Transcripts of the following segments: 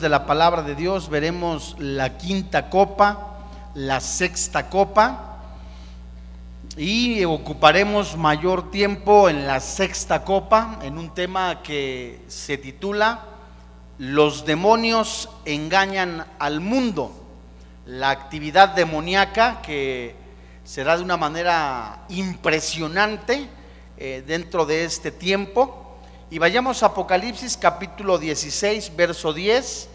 de la palabra de Dios veremos la quinta copa, la sexta copa y ocuparemos mayor tiempo en la sexta copa en un tema que se titula Los demonios engañan al mundo. La actividad demoníaca que será de una manera impresionante eh, dentro de este tiempo y vayamos a Apocalipsis capítulo 16, verso 10.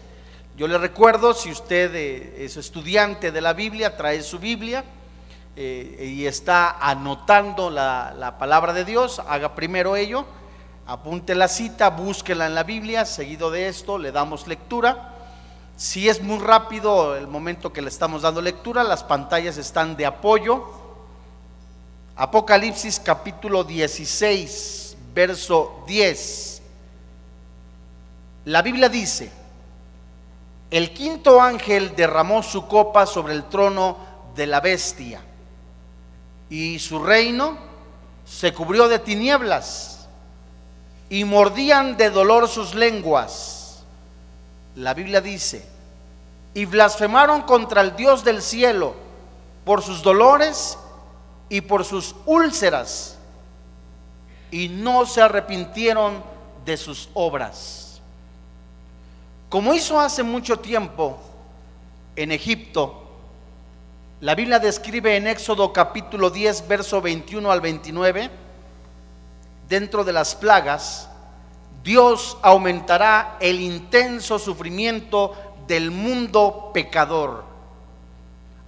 Yo le recuerdo, si usted eh, es estudiante de la Biblia, trae su Biblia eh, y está anotando la, la, palabra de Dios, haga primero ello, apunte la cita, búsquela en la Biblia, seguido de esto le damos lectura. Si es muy rápido el momento que le estamos dando lectura, las pantallas están de apoyo. Apocalipsis capítulo 16 verso 10. La Biblia dice, el quinto ángel derramó su copa sobre el trono de la bestia y su reino se cubrió de tinieblas y mordían de dolor sus lenguas. La Biblia dice, y blasfemaron contra el Dios del cielo por sus dolores y por sus úlceras y no se arrepintieron de sus obras. Como hizo hace mucho tiempo en Egipto, la Biblia describe en Éxodo capítulo 10, verso 21 al 29, dentro de las plagas, Dios aumentará el intenso sufrimiento del mundo pecador,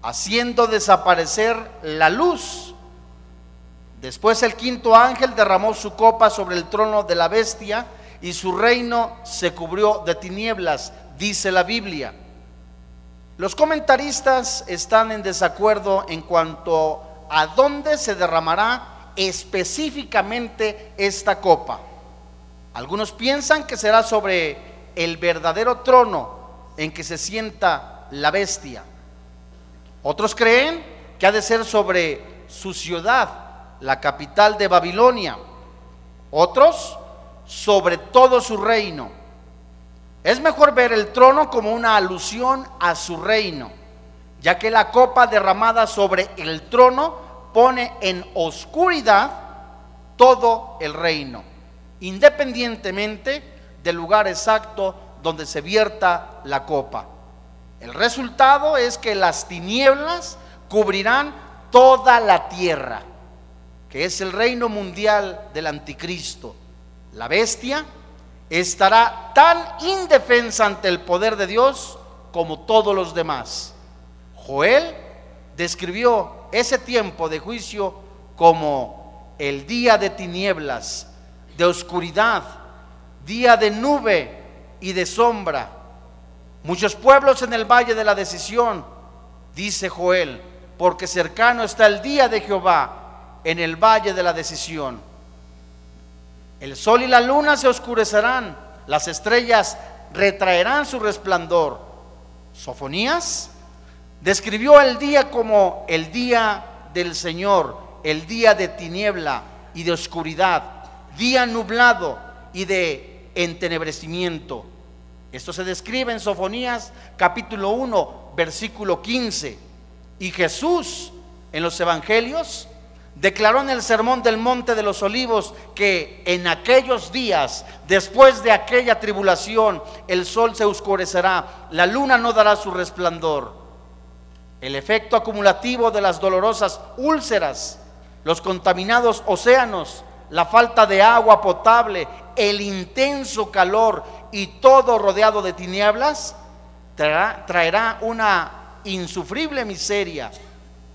haciendo desaparecer la luz Después el quinto ángel derramó su copa sobre el trono de la bestia y su reino se cubrió de tinieblas, dice la Biblia. Los comentaristas están en desacuerdo en cuanto a dónde se derramará específicamente esta copa. Algunos piensan que será sobre el verdadero trono en que se sienta la bestia. Otros creen que ha de ser sobre su ciudad la capital de Babilonia, otros sobre todo su reino. Es mejor ver el trono como una alusión a su reino, ya que la copa derramada sobre el trono pone en oscuridad todo el reino, independientemente del lugar exacto donde se vierta la copa. El resultado es que las tinieblas cubrirán toda la tierra que es el reino mundial del anticristo, la bestia, estará tan indefensa ante el poder de Dios como todos los demás. Joel describió ese tiempo de juicio como el día de tinieblas, de oscuridad, día de nube y de sombra. Muchos pueblos en el valle de la decisión, dice Joel, porque cercano está el día de Jehová en el valle de la decisión. El sol y la luna se oscurecerán, las estrellas retraerán su resplandor. Sofonías describió el día como el día del Señor, el día de tiniebla y de oscuridad, día nublado y de entenebrecimiento. Esto se describe en Sofonías capítulo 1, versículo 15. Y Jesús en los evangelios declaró en el sermón del monte de los olivos que en aquellos días, después de aquella tribulación, el sol se oscurecerá, la luna no dará su resplandor. El efecto acumulativo de las dolorosas úlceras, los contaminados océanos, la falta de agua potable, el intenso calor y todo rodeado de tinieblas, traerá, una insufrible miseria.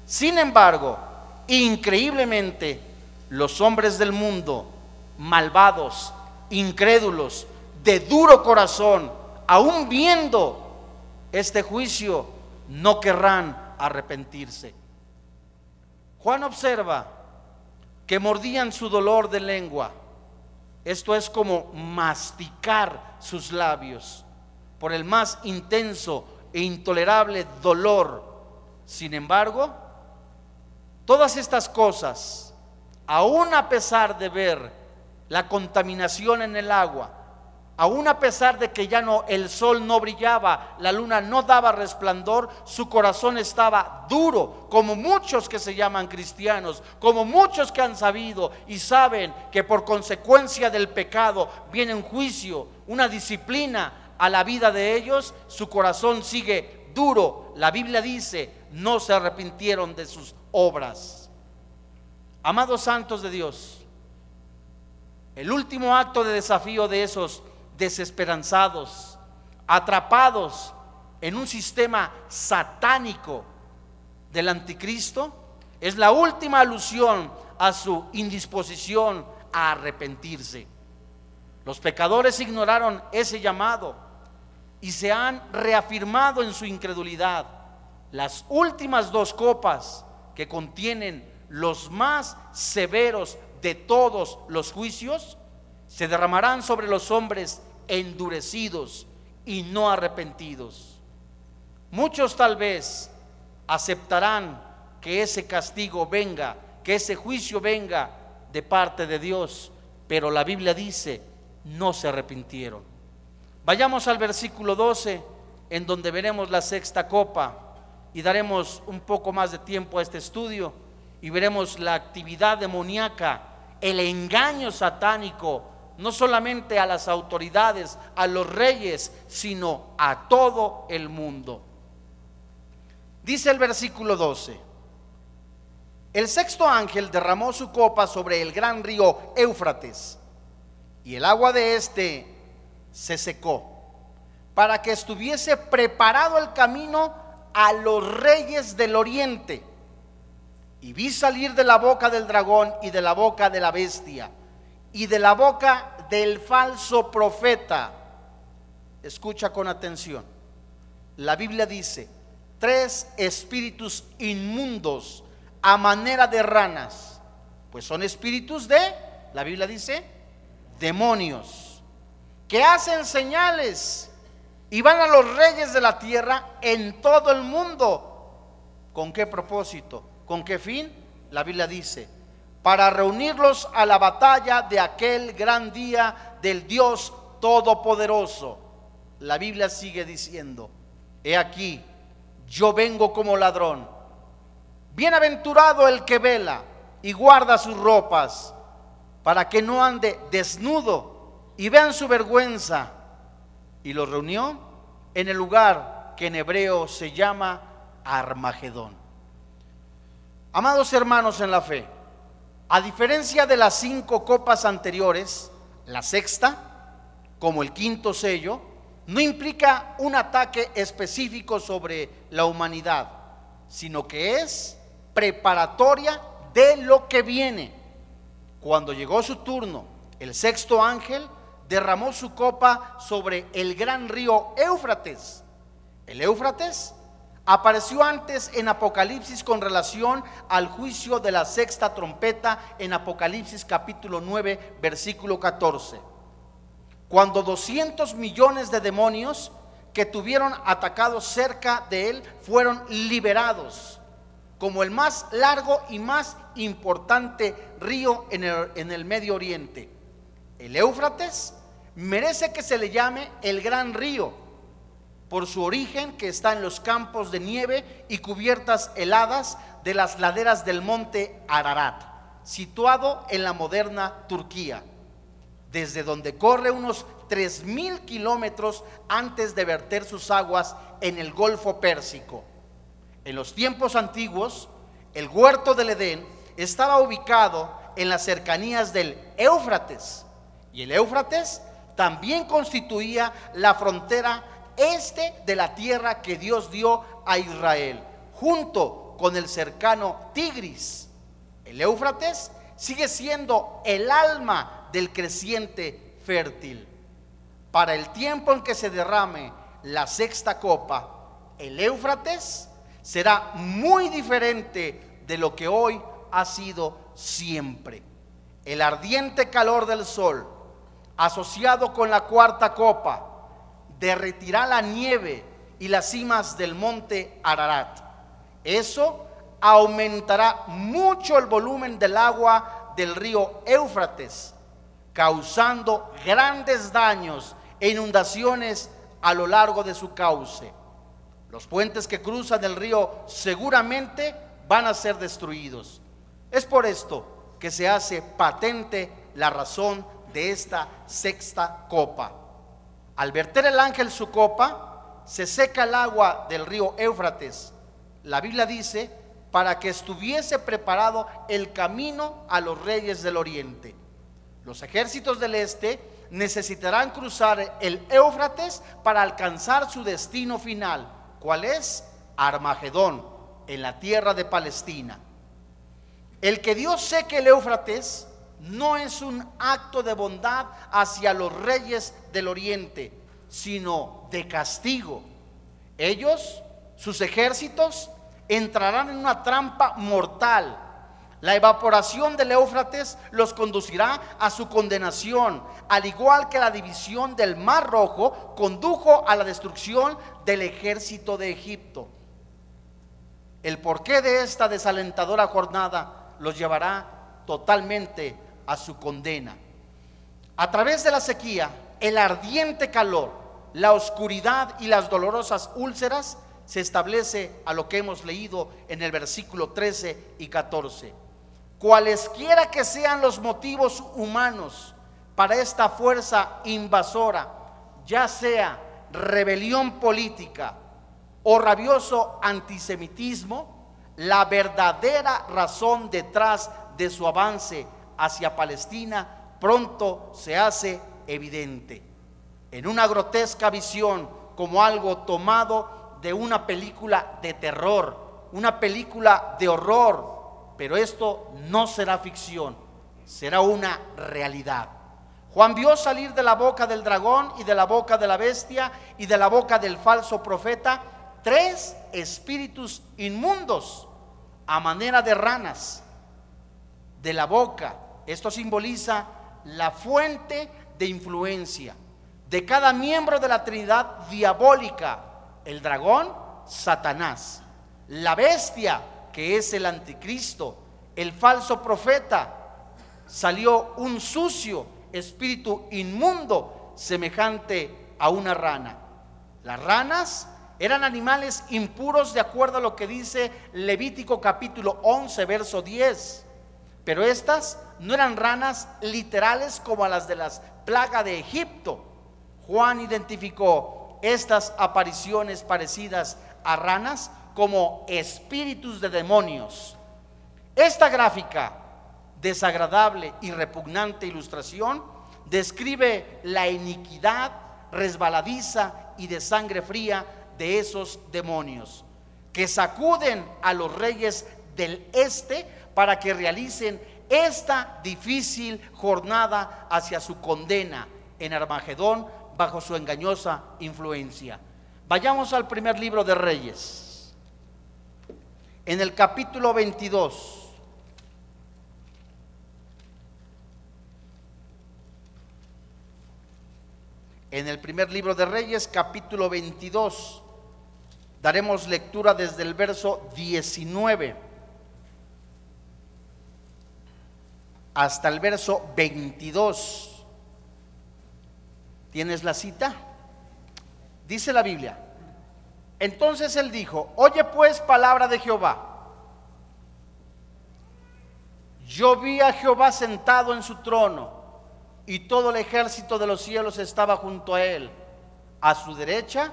Sin embargo, Increíblemente, los hombres del mundo, malvados, incrédulos, de duro corazón, aún viendo este juicio, no querrán arrepentirse. Juan observa que mordían su dolor de lengua. Esto es como masticar sus labios por el más intenso e intolerable dolor. Sin embargo, Todas estas cosas, aún a pesar de ver la contaminación en el agua, Aún a pesar de que ya no el sol no brillaba, la luna no daba resplandor, su corazón estaba duro, como muchos que se llaman cristianos, como muchos que han sabido y saben que por consecuencia del pecado viene un juicio, una disciplina a la vida de ellos, su corazón sigue duro. La Biblia dice, no se arrepintieron de sus obras. Amados santos de Dios, el último acto de desafío de esos desesperanzados, atrapados en un sistema satánico del anticristo, es la última alusión a su indisposición a arrepentirse. Los pecadores ignoraron ese llamado y se han reafirmado en su incredulidad. Las últimas dos copas que contienen los más severos de todos los juicios se derramarán sobre los hombres endurecidos y no arrepentidos. Muchos tal vez aceptarán que ese castigo venga, que ese juicio venga de parte de Dios, pero la Biblia dice, no se arrepintieron. Vayamos al versículo 12, en donde veremos la sexta copa y daremos un poco más de tiempo a este estudio y veremos la actividad demoníaca, el engaño satánico no solamente a las autoridades, a los reyes, sino a todo el mundo. Dice el versículo 12, el sexto ángel derramó su copa sobre el gran río Éufrates, y el agua de éste se secó, para que estuviese preparado el camino a los reyes del oriente. Y vi salir de la boca del dragón y de la boca de la bestia y de la boca del falso profeta. Escucha con atención. La Biblia dice, tres espíritus inmundos a manera de ranas, pues son espíritus de, la Biblia dice, demonios, que hacen señales y van a los reyes de la tierra en todo el mundo. ¿Con qué propósito? ¿Con qué fin? La Biblia dice, para reunirlos a la batalla de aquel gran día del Dios Todopoderoso. La Biblia sigue diciendo, he aquí, yo vengo como ladrón. Bienaventurado el que vela y guarda sus ropas, para que no ande desnudo y vean su vergüenza. Y lo reunió en el lugar que en hebreo se llama Armagedón. Amados hermanos en la fe, a diferencia de las cinco copas anteriores, la sexta, como el quinto sello, no implica un ataque específico sobre la humanidad, sino que es preparatoria de lo que viene. Cuando llegó su turno, el sexto ángel derramó su copa sobre el gran río Éufrates. El Éufrates Apareció antes en Apocalipsis con relación al juicio de la sexta trompeta en Apocalipsis capítulo 9, versículo 14. Cuando 200 millones de demonios que tuvieron atacados cerca de él fueron liberados como el más largo y más importante río en el, en el Medio Oriente. El Éufrates merece que se le llame el gran río por su origen que está en los campos de nieve y cubiertas heladas de las laderas del monte Ararat, situado en la moderna Turquía, desde donde corre unos tres mil kilómetros antes de verter sus aguas en el Golfo Pérsico. En los tiempos antiguos, el huerto del Edén estaba ubicado en las cercanías del Éufrates, y el Éufrates también constituía la frontera este de la tierra que Dios dio a Israel, junto con el cercano Tigris. El Éufrates sigue siendo el alma del creciente fértil. Para el tiempo en que se derrame la sexta copa, el Éufrates será muy diferente de lo que hoy ha sido siempre. El ardiente calor del sol, asociado con la cuarta copa, derretirá la nieve y las cimas del monte Ararat. Eso aumentará mucho el volumen del agua del río Éufrates, causando grandes daños e inundaciones a lo largo de su cauce. Los puentes que cruzan el río seguramente van a ser destruidos. Es por esto que se hace patente la razón de esta sexta copa. Al verter el ángel su copa, se seca el agua del río Éufrates. La Biblia dice, para que estuviese preparado el camino a los reyes del oriente. Los ejércitos del este necesitarán cruzar el Éufrates para alcanzar su destino final ¿Cuál es? Armagedón, en la tierra de Palestina. El que Dios seque el Éufrates no es un acto de bondad hacia los reyes del oriente, sino de castigo. Ellos, sus ejércitos, entrarán en una trampa mortal la evaporación del Éufrates los conducirá a su condenación, al igual que la división del Mar Rojo condujo a la destrucción del ejército de Egipto. El porqué de esta desalentadora jornada los llevará totalmente a su condena. A través de la sequía, el ardiente calor, la oscuridad y las dolorosas úlceras se establece a lo que hemos leído en el versículo 13 y 14 cualesquiera que sean los motivos humanos para esta fuerza invasora, ya sea rebelión política o rabioso antisemitismo, la verdadera razón detrás de su avance hacia Palestina pronto se hace evidente. En una grotesca visión como algo tomado de una película de terror, una película de horror, pero esto no será ficción, será una realidad. Juan vio salir de la boca del dragón y de la boca de la bestia y de la boca del falso profeta tres espíritus inmundos a manera de ranas de la boca. Esto simboliza la fuente de influencia de cada miembro de la Trinidad diabólica. El dragón, Satanás. La bestia, que es el anticristo, el falso profeta, salió un sucio espíritu inmundo semejante a una rana. Las ranas eran animales impuros de acuerdo a lo que dice Levítico capítulo 11, verso 10. Pero estas no eran ranas literales como las de las plagas de Egipto. Juan identificó estas apariciones parecidas a ranas como espíritus de demonios. Esta gráfica, desagradable y repugnante ilustración, describe la iniquidad resbaladiza y de sangre fría de esos demonios, que sacuden a los reyes del este para que realicen esta difícil jornada hacia su condena en Armagedón bajo su engañosa influencia. Vayamos al primer libro de Reyes en el capítulo 22. En el primer libro de Reyes, capítulo 22, daremos lectura desde el verso 19 hasta el verso 22. ¿Tienes la cita? Dice la Biblia. Entonces él dijo, oye pues palabra de Jehová. Yo vi a Jehová sentado en su trono y todo el ejército de los cielos estaba junto a él, a su derecha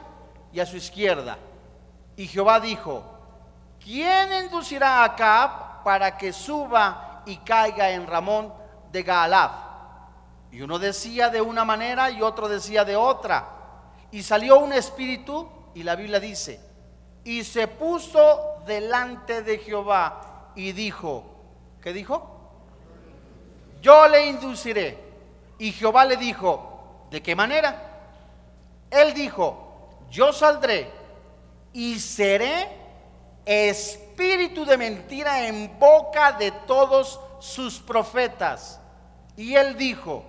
y a su izquierda. Y Jehová dijo, ¿quién inducirá a Acab para que suba y caiga en Ramón de Gaalad? Y uno decía de una manera y otro decía de otra. Y salió un espíritu y la Biblia dice, y se puso delante de Jehová y dijo, ¿qué dijo? Yo le induciré. Y Jehová le dijo, ¿de qué manera? Él dijo, yo saldré y seré espíritu de mentira en boca de todos sus profetas. Y él dijo,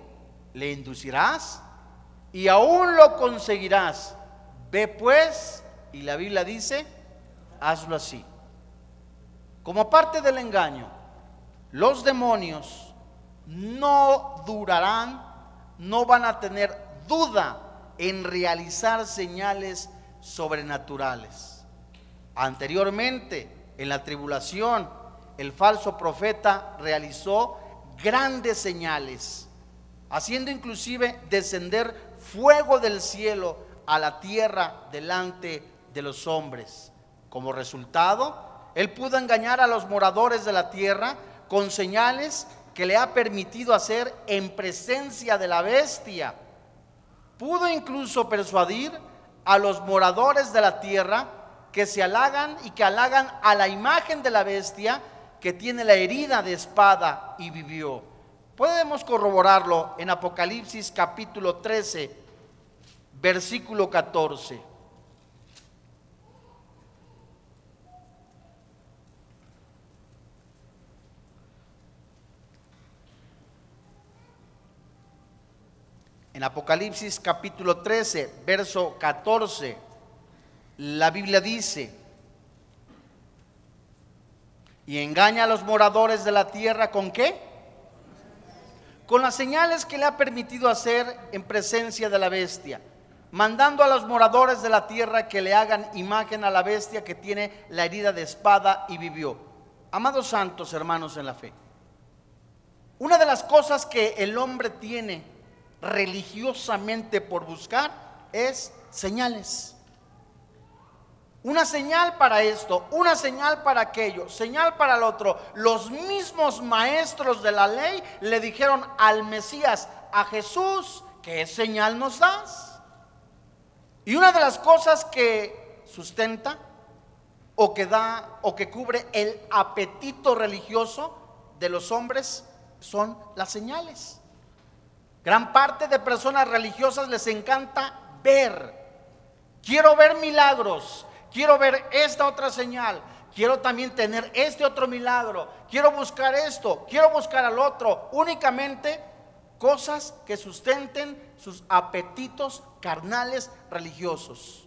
¿le inducirás? Y aún lo conseguirás Ve pues, y la Biblia dice, hazlo así. Como parte del engaño, los demonios no durarán, no van a tener duda en realizar señales sobrenaturales. Anteriormente, en la tribulación, el falso profeta realizó grandes señales, haciendo inclusive descender fuego del cielo a la tierra delante de los hombres. Como resultado, él pudo engañar a los moradores de la tierra con señales que le ha permitido hacer en presencia de la bestia. Pudo incluso persuadir a los moradores de la tierra que se halagan y que halagan a la imagen de la bestia que tiene la herida de espada y vivió. Podemos corroborarlo en Apocalipsis capítulo 13, versículo 14. En Apocalipsis capítulo 13, verso 14, la Biblia dice, y engaña a los moradores de la tierra con qué? Con las señales que le ha permitido hacer en presencia de la bestia, mandando a los moradores de la tierra que le hagan imagen a la bestia que tiene la herida de espada y vivió. Amados santos hermanos en la fe, una de las cosas que el hombre tiene religiosamente por buscar es señales. Una señal para esto, una señal para aquello, señal para el otro. Los mismos maestros de la ley le dijeron al Mesías, a Jesús, ¿qué señal nos das? Y una de las cosas que sustenta o que da o que cubre el apetito religioso de los hombres son las señales. Gran parte de personas religiosas les encanta ver. Quiero ver milagros, quiero ver esta otra señal, quiero también tener este otro milagro, quiero buscar esto, quiero buscar al otro. Únicamente cosas que sustenten sus apetitos carnales religiosos.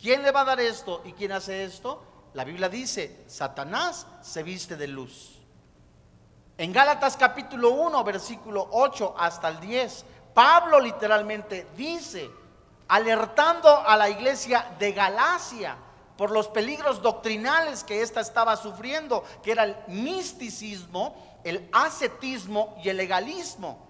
¿Quién le va a dar esto y quién hace esto? La Biblia dice, Satanás se viste de luz. En Gálatas capítulo 1, versículo 8 hasta el 10, Pablo literalmente dice, alertando a la iglesia de Galacia por los peligros doctrinales que ésta estaba sufriendo, que era el misticismo, el ascetismo y el legalismo.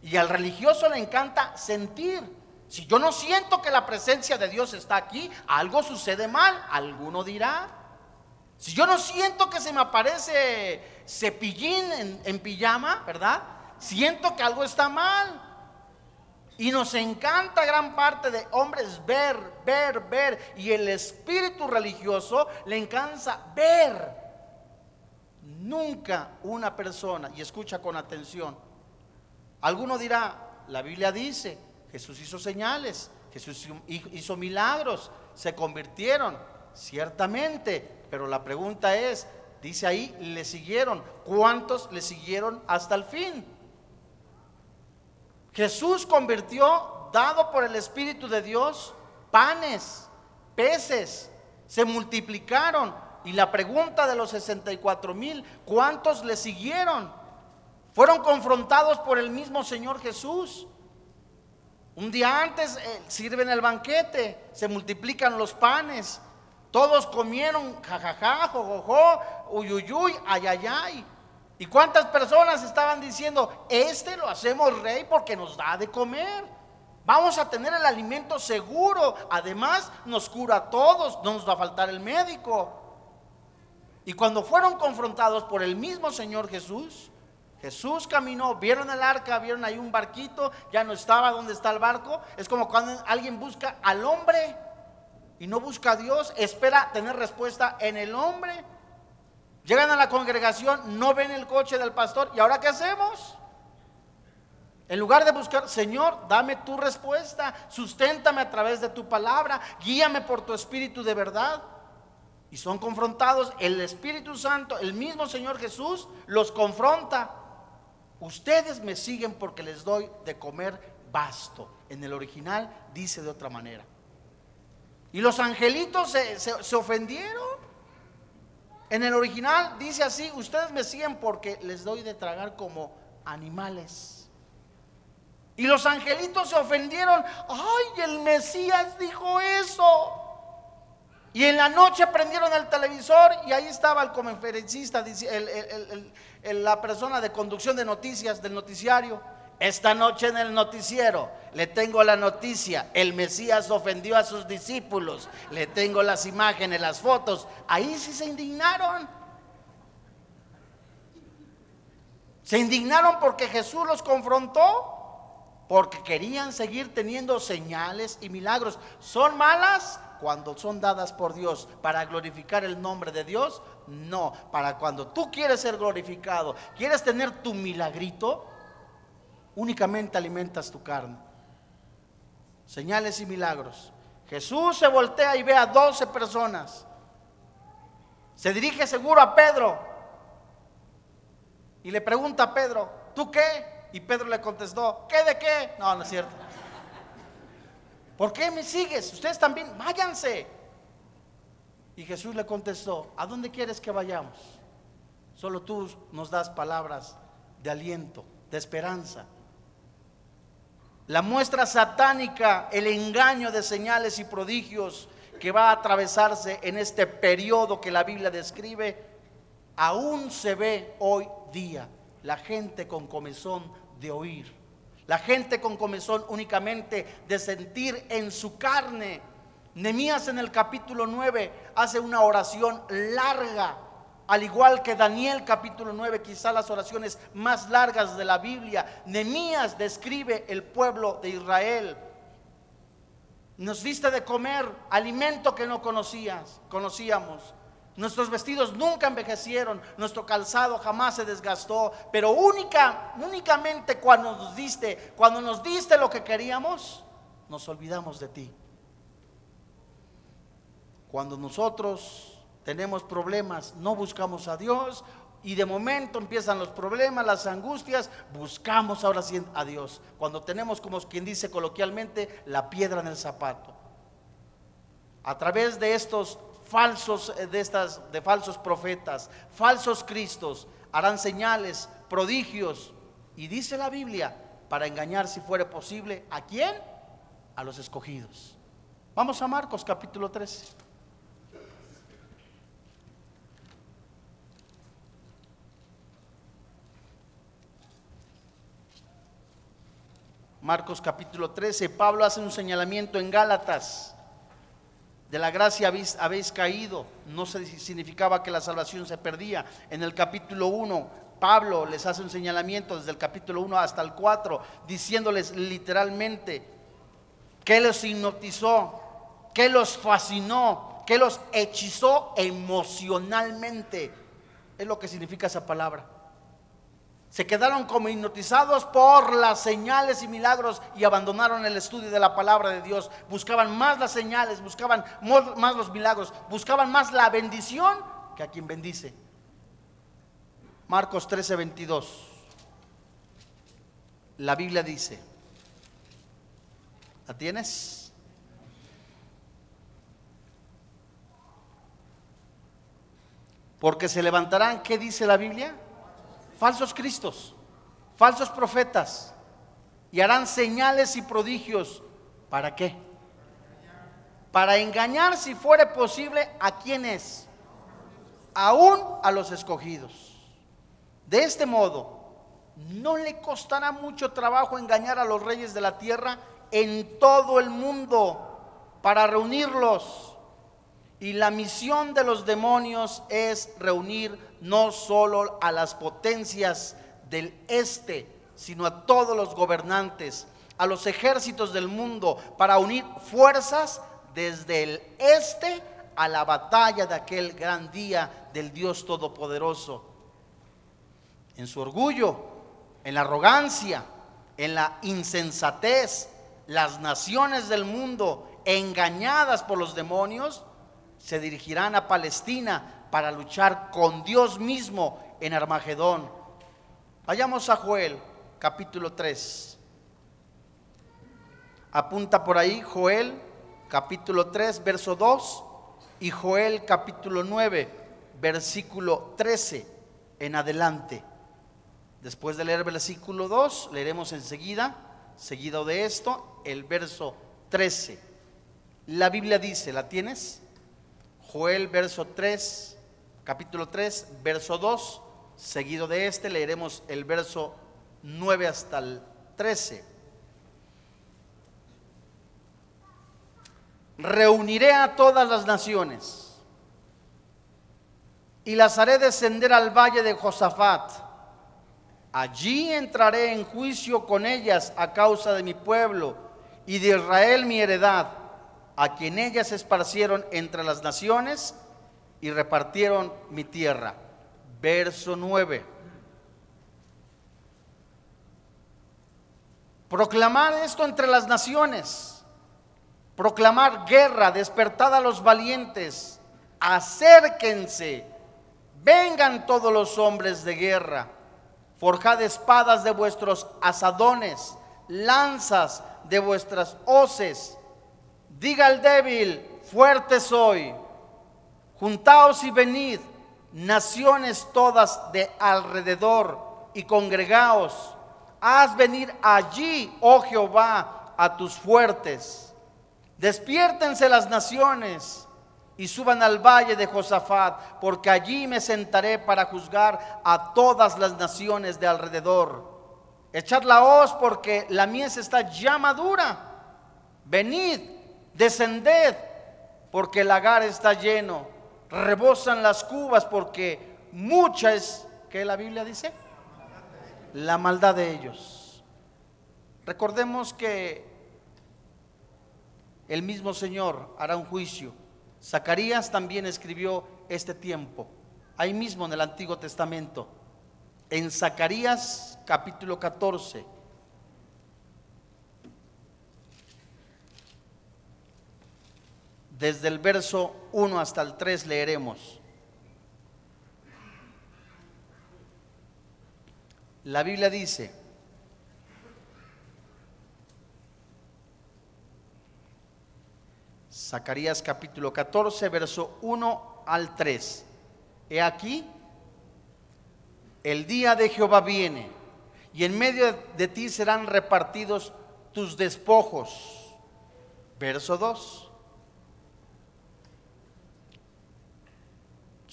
Y al religioso le encanta sentir. Si yo no siento que la presencia de Dios está aquí, algo sucede mal, alguno dirá. Si yo no siento que se me aparece cepillín en, en pijama, ¿verdad? Siento que algo está mal. Y nos encanta gran parte de hombres ver, ver, ver. Y el espíritu religioso le encanta ver. Nunca una persona, y escucha con atención, alguno dirá, la Biblia dice, Jesús hizo señales, Jesús hizo milagros, se convirtieron, ciertamente, pero la pregunta es, Dice ahí, le siguieron. ¿Cuántos le siguieron hasta el fin? Jesús convirtió, dado por el Espíritu de Dios, panes, peces, se multiplicaron. Y la pregunta de los 64 mil, ¿cuántos le siguieron? Fueron confrontados por el mismo Señor Jesús. Un día antes eh, sirven el banquete, se multiplican los panes, todos comieron jajaja, jojojo, uyuyuy, ayayay. ¿Y cuántas personas estaban diciendo, este lo hacemos rey porque nos da de comer? Vamos a tener el alimento seguro. Además, nos cura a todos, no nos va a faltar el médico. Y cuando fueron confrontados por el mismo Señor Jesús, Jesús caminó, vieron el arca, vieron ahí un barquito, ya no estaba donde está el barco. Es como cuando alguien busca al hombre y no busca a Dios, espera tener respuesta en el hombre. Llegan a la congregación, no ven el coche del pastor, ¿y ahora qué hacemos? En lugar de buscar, Señor, dame tu respuesta, susténtame a través de tu palabra, guíame por tu espíritu de verdad. Y son confrontados, el Espíritu Santo, el mismo Señor Jesús, los confronta. Ustedes me siguen porque les doy de comer basto. En el original dice de otra manera. Y los angelitos se, ofendieron. En el original dice así, ustedes me siguen porque les doy de tragar como animales. Y los angelitos se ofendieron. Ay, el Mesías dijo eso. Y en la noche prendieron el televisor y ahí estaba el conferencista, la persona de conducción de noticias del noticiario. Esta noche en el noticiero le tengo la noticia, el Mesías ofendió a sus discípulos, le tengo las imágenes, las fotos. Ahí sí se indignaron. Se indignaron porque Jesús los confrontó porque querían seguir teniendo señales y milagros. ¿Son malas? Cuando son dadas por Dios para glorificar el nombre de Dios, no. Para cuando tú quieres ser glorificado, quieres tener tu milagrito, únicamente alimentas tu carne. Señales y milagros. Jesús se voltea y ve a 12 personas. Se dirige seguro a Pedro y le pregunta a Pedro, ¿tú qué? Y Pedro le contestó, ¿qué de qué? No, no es cierto. ¿Por qué me sigues? Ustedes también, váyanse. Y Jesús le contestó, ¿a dónde quieres que vayamos? Solo tú nos das palabras de aliento, de esperanza. La muestra satánica, el engaño de señales y prodigios que va a atravesarse en este periodo que la Biblia describe, aún se ve hoy día. La gente con comezón de oír. La gente con comezón únicamente de sentir en su carne. Nemías en el capítulo 9 hace una oración larga, al igual que Daniel capítulo 9, quizá las oraciones más largas de la Biblia. Nemías describe el pueblo de Israel. Nos viste de comer alimento que no conocías, conocíamos. Nuestros vestidos nunca envejecieron, nuestro calzado jamás se desgastó, pero única, únicamente cuando nos diste, cuando nos diste lo que queríamos, nos olvidamos de ti. Cuando nosotros tenemos problemas, no buscamos a Dios y de momento empiezan los problemas, las angustias, buscamos ahora sí a Dios. Cuando tenemos, como quien dice coloquialmente, la piedra en el zapato. A través de estos falsos eh, de estas de falsos profetas, falsos cristos, harán señales, prodigios y dice la Biblia para engañar si fuere posible a quién? A los escogidos. Vamos a Marcos capítulo 13. Marcos capítulo 13, Pablo hace un señalamiento en Gálatas de la gracia habéis, caído. No significaba que la salvación se perdía. En el capítulo 1, Pablo les hace un señalamiento desde el capítulo 1 hasta el 4, diciéndoles literalmente que los hipnotizó, que los fascinó, que los hechizó emocionalmente. Es lo que significa esa palabra. Se quedaron como hipnotizados por las señales y milagros y abandonaron el estudio de la palabra de Dios. Buscaban más las señales, buscaban más los milagros, buscaban más la bendición que a quien bendice. Marcos 13, 22. La Biblia dice, ¿la tienes? Porque se levantarán, ¿qué dice la Biblia? Falsos cristos, falsos profetas, y harán señales y prodigios. ¿Para qué? Para engañar, si fuere posible, a quienes, aún a los escogidos. De este modo, no le costará mucho trabajo engañar a los reyes de la tierra en todo el mundo para reunirlos y la misión de los demonios es reunir no solo a las potencias del este, sino a todos los gobernantes, a los ejércitos del mundo, para unir fuerzas desde el este a la batalla de aquel gran día del Dios Todopoderoso. En su orgullo, en la arrogancia, en la insensatez, las naciones del mundo, engañadas por los demonios, se dirigirán a Palestina para luchar con Dios mismo en Armagedón. Vayamos a Joel, capítulo 3. Apunta por ahí Joel, capítulo 3, verso 2, y Joel, capítulo 9, versículo 13 en adelante. Después de leer el versículo 2, leeremos enseguida Seguido de esto, el verso 13. La Biblia dice, ¿la tienes? Joel verso 3, capítulo 3, verso 2. Seguido de este leeremos el verso 9 hasta el 13. Reuniré a todas las naciones y las haré descender al valle de Josafat. Allí entraré en juicio con ellas a causa de mi pueblo y de Israel mi heredad, a quien ellas esparcieron entre las naciones y repartieron mi tierra. Verso 9. Proclamar esto entre las naciones, proclamar guerra, despertad a los valientes, acérquense, vengan todos los hombres de guerra, forjad espadas de vuestros asadones, lanzas de vuestras hoces. Diga al débil, fuerte soy. Juntaos y venid, naciones todas de alrededor, y congregaos. Haz venir allí, oh Jehová, a tus fuertes. Despiértense las naciones y suban al valle de Josafat, porque allí me sentaré para juzgar a todas las naciones de alrededor. Echad la hoz porque la mies está ya madura. Venid, descended, porque el lagar está lleno. Rebosan las cubas porque mucha es, ¿qué la Biblia dice? La maldad de ellos. Recordemos que el mismo Señor hará un juicio. Zacarías también escribió este tiempo, ahí mismo en el Antiguo Testamento en Zacarías capítulo 14. Desde el verso 1 hasta el 3 leeremos. La Biblia dice, Zacarías capítulo 14, verso 1 al 3. He aquí, el día de Jehová viene y en medio de ti serán repartidos tus despojos. Verso 2.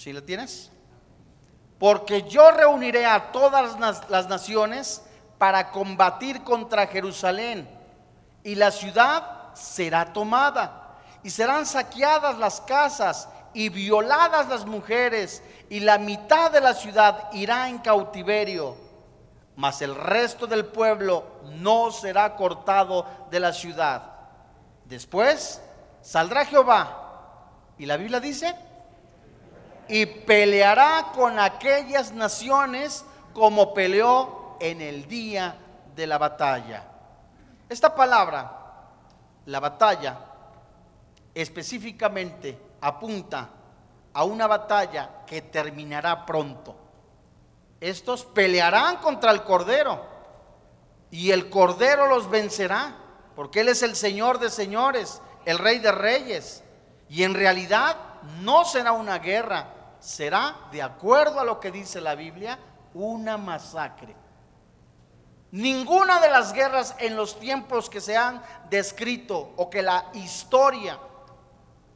¿Sí lo tienes? Porque yo reuniré a todas las naciones para combatir contra Jerusalén y la ciudad será tomada y serán saqueadas las casas y violadas las mujeres, y la mitad de la ciudad irá en cautiverio, mas el resto del pueblo no será cortado de la ciudad. Después saldrá Jehová, y la Biblia dice, y peleará con aquellas naciones como peleó en el día de la batalla. Esta palabra, la batalla, específicamente apunta a una batalla que terminará pronto. Estos pelearán contra el Cordero y el Cordero los vencerá, porque Él es el Señor de señores, el Rey de reyes. Y en realidad no será una guerra, será, de acuerdo a lo que dice la Biblia, una masacre. Ninguna de las guerras en los tiempos que se han descrito o que la historia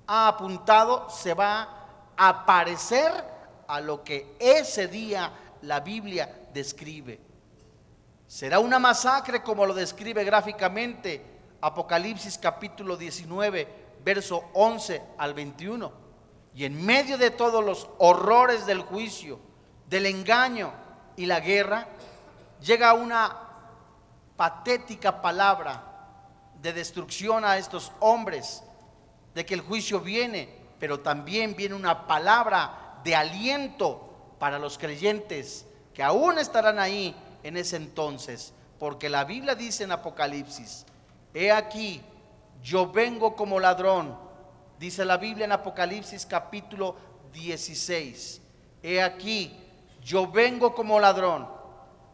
ha apuntado se va a parecer a lo que ese día la Biblia describe. Será una masacre como lo describe gráficamente Apocalipsis capítulo 19, verso 11 al 21. Y en medio de todos los horrores del juicio, del engaño y la guerra, llega una patética palabra de destrucción a estos hombres de que el juicio viene, pero también viene una palabra de aliento para los creyentes que aún estarán ahí en ese entonces, porque la Biblia dice en Apocalipsis, he aquí, yo vengo como ladrón, dice la Biblia en Apocalipsis capítulo 16, he aquí, yo vengo como ladrón,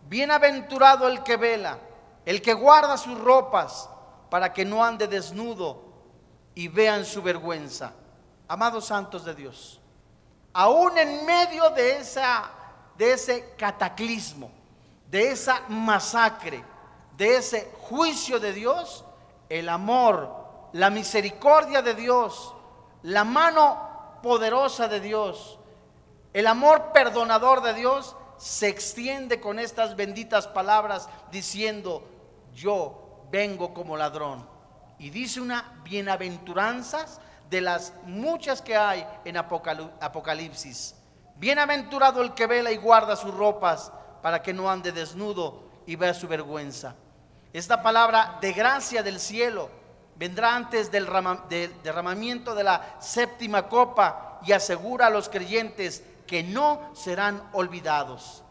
bienaventurado el que vela, el que guarda sus ropas, para que no ande desnudo y vean su vergüenza. Amados santos de Dios, aún en medio de, esa, de ese cataclismo, de esa masacre, de ese juicio de Dios, el amor, la misericordia de Dios, la mano poderosa de Dios, el amor perdonador de Dios se extiende con estas benditas palabras diciendo, yo vengo como ladrón. Y dice una bienaventuranzas de las muchas que hay en Apocalipsis. Bienaventurado el que vela y guarda sus ropas para que no ande desnudo y vea su vergüenza. Esta palabra de gracia del cielo vendrá antes del derramamiento de la séptima copa y asegura a los creyentes que no serán olvidados.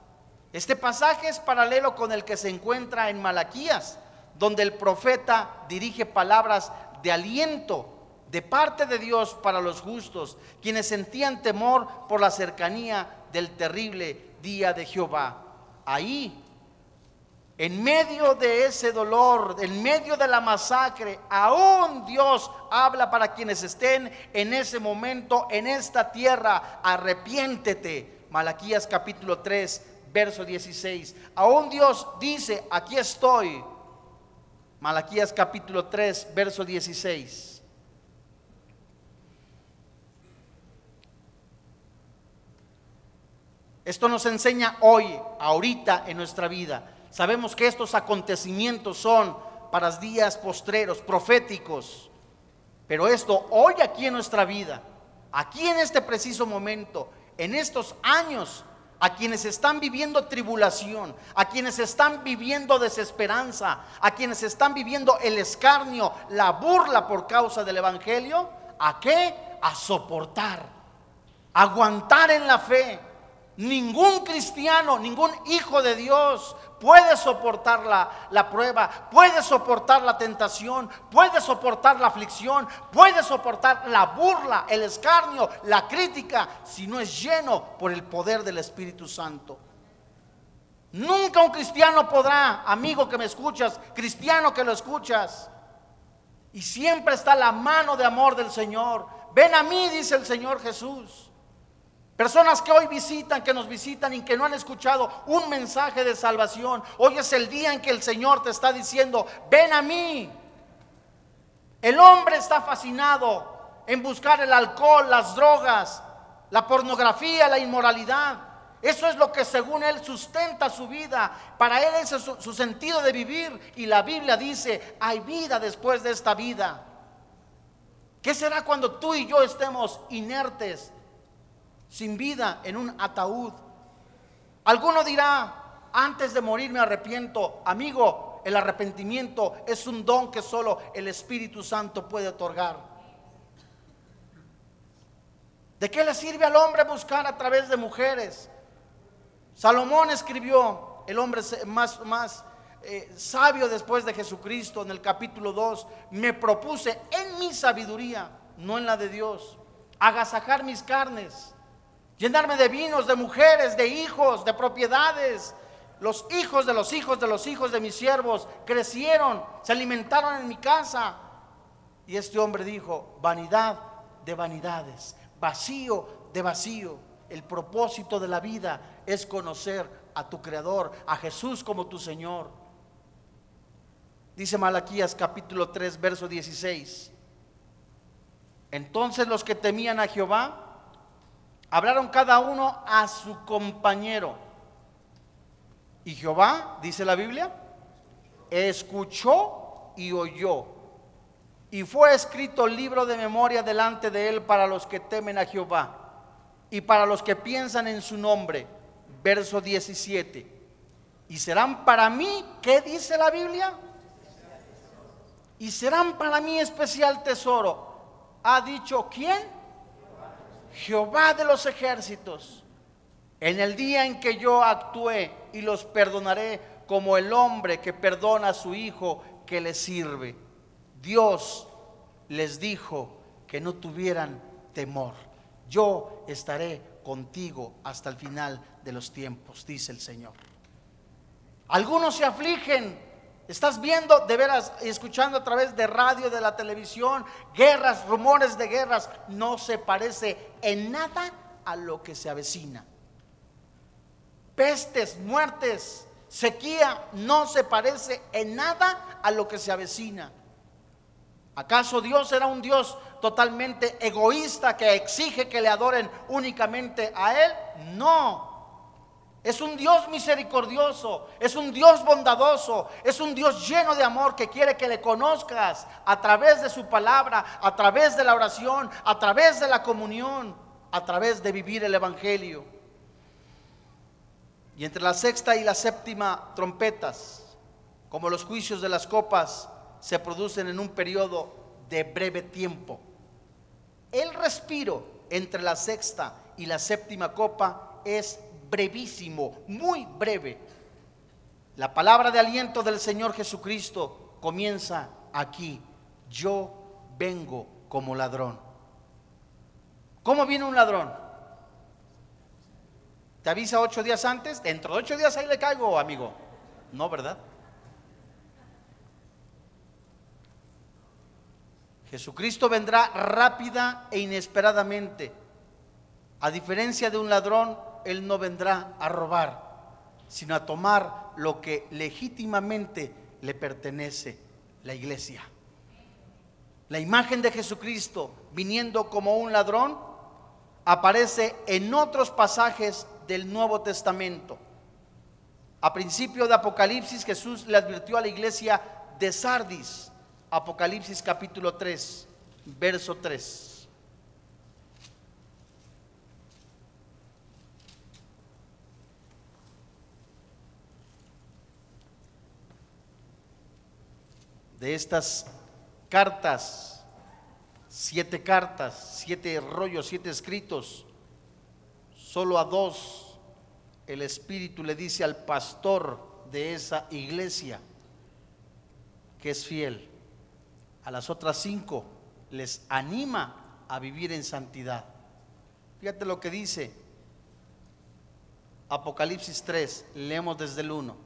Este pasaje es paralelo con el que se encuentra en Malaquías, donde el profeta dirige palabras de aliento de parte de Dios para los justos, quienes sentían temor por la cercanía del terrible día de Jehová. Ahí, en medio de ese dolor, en medio de la masacre, aún Dios habla para quienes estén en ese momento en esta tierra, arrepiéntete. Malaquías capítulo 3, verso 16. Aún Dios dice, aquí estoy. Malaquías capítulo 3, verso 16. Esto nos enseña hoy, ahorita en nuestra vida. Sabemos que estos acontecimientos son para días postreros, proféticos. Pero esto hoy aquí en nuestra vida, aquí en este preciso momento, en estos años, a quienes están viviendo tribulación, a quienes están viviendo desesperanza, a quienes están viviendo el escarnio, la burla por causa del Evangelio, ¿a qué? A soportar, aguantar en la fe. Ningún cristiano, ningún hijo de Dios puede soportar la, prueba, puede soportar la tentación, puede soportar la aflicción, puede soportar la burla, el escarnio, la crítica, si no es lleno por el poder del Espíritu Santo. Nunca un cristiano podrá, amigo que me escuchas, cristiano que lo escuchas, y siempre está la mano de amor del Señor. Ven a mí, dice el Señor Jesús. Personas que hoy visitan, que nos visitan y que no han escuchado un mensaje de salvación. Hoy es el día en que el Señor te está diciendo, ven a mí. El hombre está fascinado en buscar el alcohol, las drogas, la pornografía, la inmoralidad. Eso es lo que según él sustenta su vida. Para él ese es su, su sentido de vivir. Y la Biblia dice, hay vida después de esta vida. ¿Qué será cuando tú y yo estemos inertes? Sin vida en un ataúd. Alguno dirá, antes de morir me arrepiento. Amigo, el arrepentimiento es un don que solo el Espíritu Santo puede otorgar. ¿De qué le sirve al hombre buscar a través de mujeres? Salomón escribió, el hombre más, más eh, sabio después de Jesucristo, en el capítulo 2, me propuse en mi sabiduría, no en la de Dios, agasajar mis carnes llenarme de vinos, de mujeres, de hijos, de propiedades. Los hijos de los hijos de los hijos de mis siervos crecieron, se alimentaron en mi casa. Y este hombre dijo, vanidad de vanidades, vacío de vacío. El propósito de la vida es conocer a tu Creador, a Jesús como tu Señor. Dice Malaquías capítulo 3, verso 16. Entonces los que temían a Jehová hablaron cada uno a su compañero. Y Jehová, dice la Biblia, escuchó y oyó. Y fue escrito libro de memoria delante de él para los que temen a Jehová y para los que piensan en su nombre. Verso 17. Y serán para mí, ¿qué dice la Biblia? Y serán para mí especial tesoro. ¿Ha dicho quién? Jehová de los ejércitos, en el día en que yo actué y los perdonaré como el hombre que perdona a su hijo que le sirve. Dios les dijo que no tuvieran temor. Yo estaré contigo hasta el final de los tiempos, dice el Señor. Algunos se afligen Estás viendo de veras y escuchando a través de radio, de la televisión, guerras, rumores de guerras. No se parece en nada a lo que se avecina. Pestes, muertes, sequía no se parece en nada a lo que se avecina. ¿Acaso Dios era un Dios totalmente egoísta que exige que le adoren únicamente a Él? No. Es un Dios misericordioso, es un Dios bondadoso, es un Dios lleno de amor que quiere que le conozcas a través de su palabra, a través de la oración, a través de la comunión, a través de vivir el Evangelio. Y entre la sexta y la séptima trompetas, como los juicios de las copas, se producen en un periodo de breve tiempo. El respiro entre la sexta y la séptima copa es brevísimo, muy breve. La palabra de aliento del Señor Jesucristo comienza aquí. Yo vengo como ladrón. ¿Cómo viene un ladrón? ¿Te avisa ocho días antes? Dentro de ocho días ahí le caigo, amigo. No, ¿verdad? Jesucristo vendrá rápida e inesperadamente. A diferencia de un ladrón, Él no vendrá a robar, sino a tomar lo que legítimamente le pertenece, la iglesia. La imagen de Jesucristo viniendo como un ladrón aparece en otros pasajes del Nuevo Testamento. A principio de Apocalipsis Jesús le advirtió a la iglesia de Sardis, Apocalipsis capítulo 3, verso 3. De estas cartas, siete cartas, siete rollos, siete escritos, solo a dos el Espíritu le dice al pastor de esa iglesia que es fiel a las otras cinco les anima a vivir en santidad. Fíjate lo que dice Apocalipsis 3, leemos desde el 1.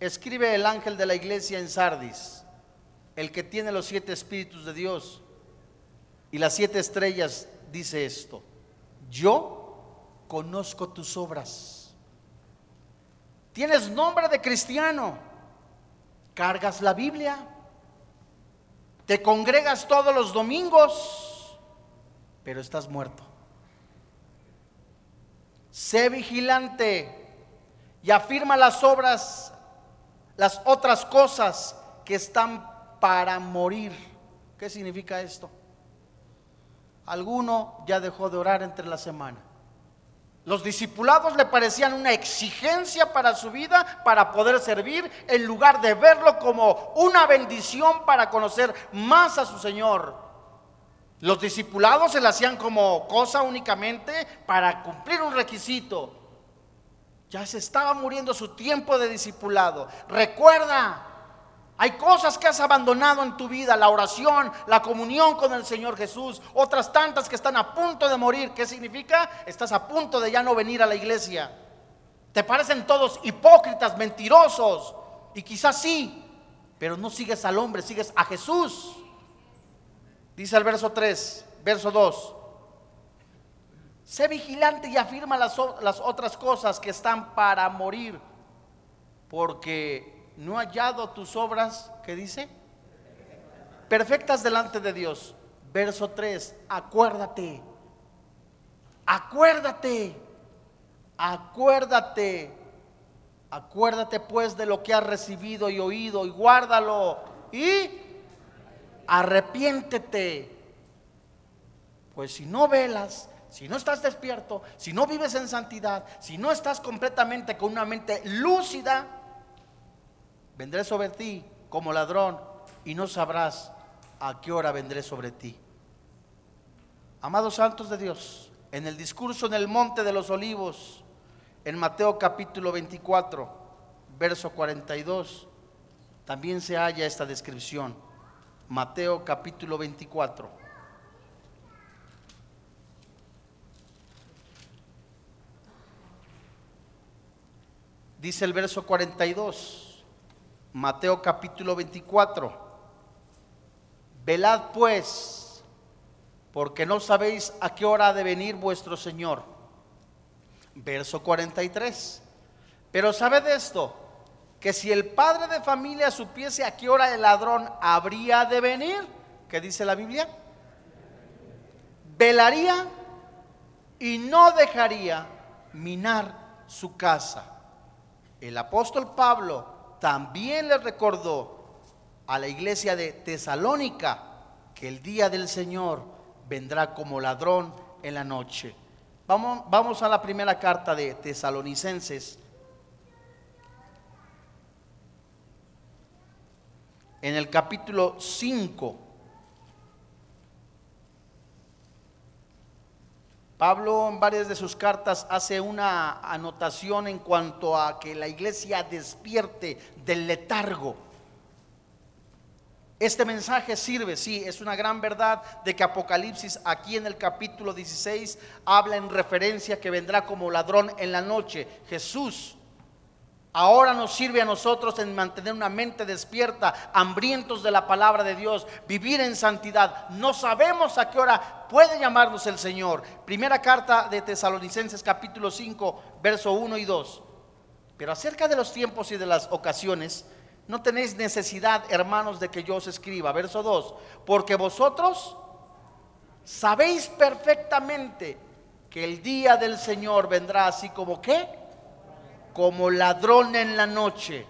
Escribe el ángel de la iglesia en Sardis, el que tiene los siete espíritus de Dios y las siete estrellas, dice esto, yo conozco tus obras. Tienes nombre de cristiano, cargas la Biblia, te congregas todos los domingos, pero estás muerto. Sé vigilante y afirma las obras, las otras cosas que están para morir. ¿Qué significa esto? Alguno ya dejó de orar entre la semana. Los discipulados le parecían una exigencia para su vida, para poder servir, en lugar de verlo como una bendición para conocer más a su Señor. Los discipulados se le hacían como cosa únicamente para cumplir un requisito. Ya se estaba muriendo su tiempo de discipulado. Recuerda, hay cosas que has abandonado en tu vida, la oración, la comunión con el Señor Jesús, otras tantas que están a punto de morir. ¿Qué significa? Estás a punto de ya no venir a la iglesia. Te parecen todos hipócritas, mentirosos, y quizás sí, pero no sigues al hombre, sigues a Jesús. Dice el verso 3, verso 2. Sé vigilante y afirma las, las otras cosas que están para morir, porque no hallado tus obras, ¿qué dice? Perfectas delante de Dios. Verso 3, acuérdate, acuérdate, acuérdate, acuérdate pues de lo que has recibido y oído y guárdalo y arrepiéntete. Pues si no velas, si no estás despierto, si no vives en santidad, si no estás completamente con una mente lúcida, vendré sobre ti como ladrón y no sabrás a qué hora vendré sobre ti. Amados santos de Dios, en el discurso en el monte de los olivos, en Mateo capítulo 24, verso 42, también se halla esta descripción. Mateo capítulo 24. Dice el verso 42. Mateo capítulo 24. Velad pues, porque no sabéis a qué hora ha de venir vuestro Señor. Verso 43. Pero sabed esto, que si el padre de familia supiese a qué hora el ladrón habría de venir, ¿qué dice la Biblia? Velaría y no dejaría minar su casa. El apóstol Pablo también le recordó a la iglesia de Tesalónica que el día del Señor vendrá como ladrón en la noche. Vamos, a la primera carta de Tesalonicenses. En el capítulo 5. Pablo en varias de sus cartas hace una anotación en cuanto a que la iglesia despierte del letargo este mensaje sirve, sí, es una gran verdad de que Apocalipsis aquí en el capítulo 16 habla en referencia que vendrá como ladrón en la noche. Jesús ahora nos sirve a nosotros en mantener una mente despierta, hambrientos de la palabra de Dios, vivir en santidad. No sabemos a qué hora puede llamarnos el Señor. Primera carta de Tesalonicenses capítulo 5, verso 1 y 2. Pero acerca de los tiempos y de las ocasiones, no tenéis necesidad, hermanos, de que yo os escriba. Verso 2. Porque vosotros sabéis perfectamente que el día del Señor vendrá así como qué? Como ladrón en la noche.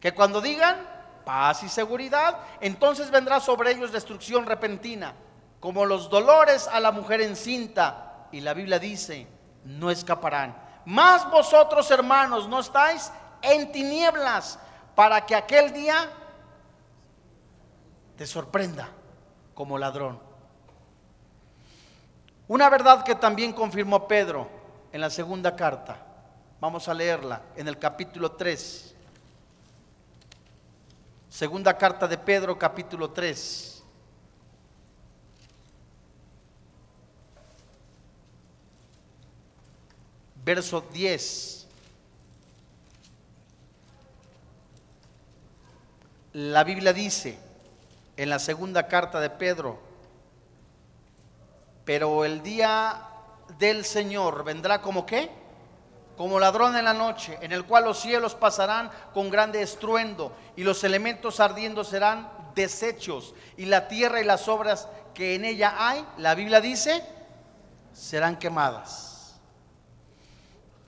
Que cuando digan paz y seguridad, entonces vendrá sobre ellos destrucción repentina, como los dolores a la mujer encinta. Y la Biblia dice, no escaparán. Más vosotros, hermanos, no estáis en tinieblas para que aquel día te sorprenda como ladrón. Una verdad que también confirmó Pedro en la segunda carta. Vamos a leerla en el capítulo 3. Segunda carta de Pedro, capítulo 3. Verso 10. La Biblia dice en la segunda carta de Pedro, pero el día del Señor vendrá como qué? Como ladrón en la noche, en el cual los cielos pasarán con grande estruendo y los elementos ardiendo serán desechos y la tierra y las obras que en ella hay, la Biblia dice, serán quemadas.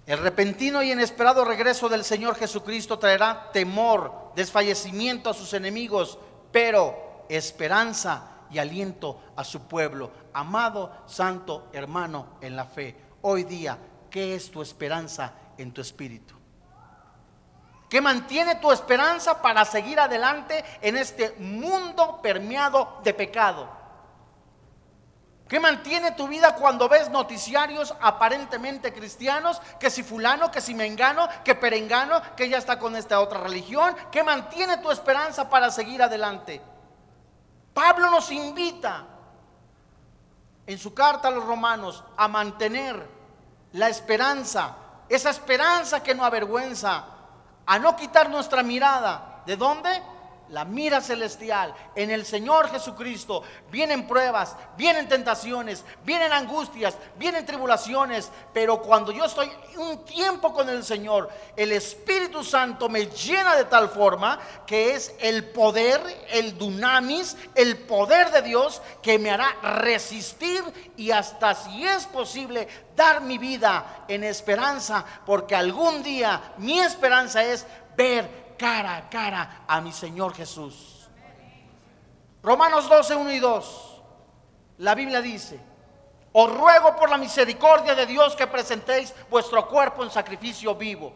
El repentino y inesperado regreso del Señor Jesucristo traerá temor, desfallecimiento a sus enemigos, pero esperanza y aliento a su pueblo. Amado, santo hermano en la fe, hoy día, ¿qué es tu esperanza en tu espíritu? ¿Qué mantiene tu esperanza para seguir adelante en este mundo permeado de pecado? ¿Qué mantiene tu vida cuando ves noticiarios aparentemente cristianos? Que si fulano, que si mengano, que perengano, que ya está con esta otra religión. ¿Qué mantiene tu esperanza para seguir adelante? Pablo nos invita en su carta a los romanos a mantener la esperanza, esa esperanza que no avergüenza, a no quitar nuestra mirada. ¿De dónde? La mira celestial en el Señor Jesucristo, vienen pruebas, vienen tentaciones, vienen angustias, vienen tribulaciones, pero cuando yo estoy un tiempo con el Señor, el Espíritu Santo me llena de tal forma que es el poder, el dunamis, el poder de Dios que me hará resistir y hasta si es posible dar mi vida en esperanza, porque algún día mi esperanza es ver cara a cara a mi Señor Jesús. Romanos 12, 1 y 2. La Biblia dice, os ruego por la misericordia de Dios que presentéis vuestro cuerpo en sacrificio vivo.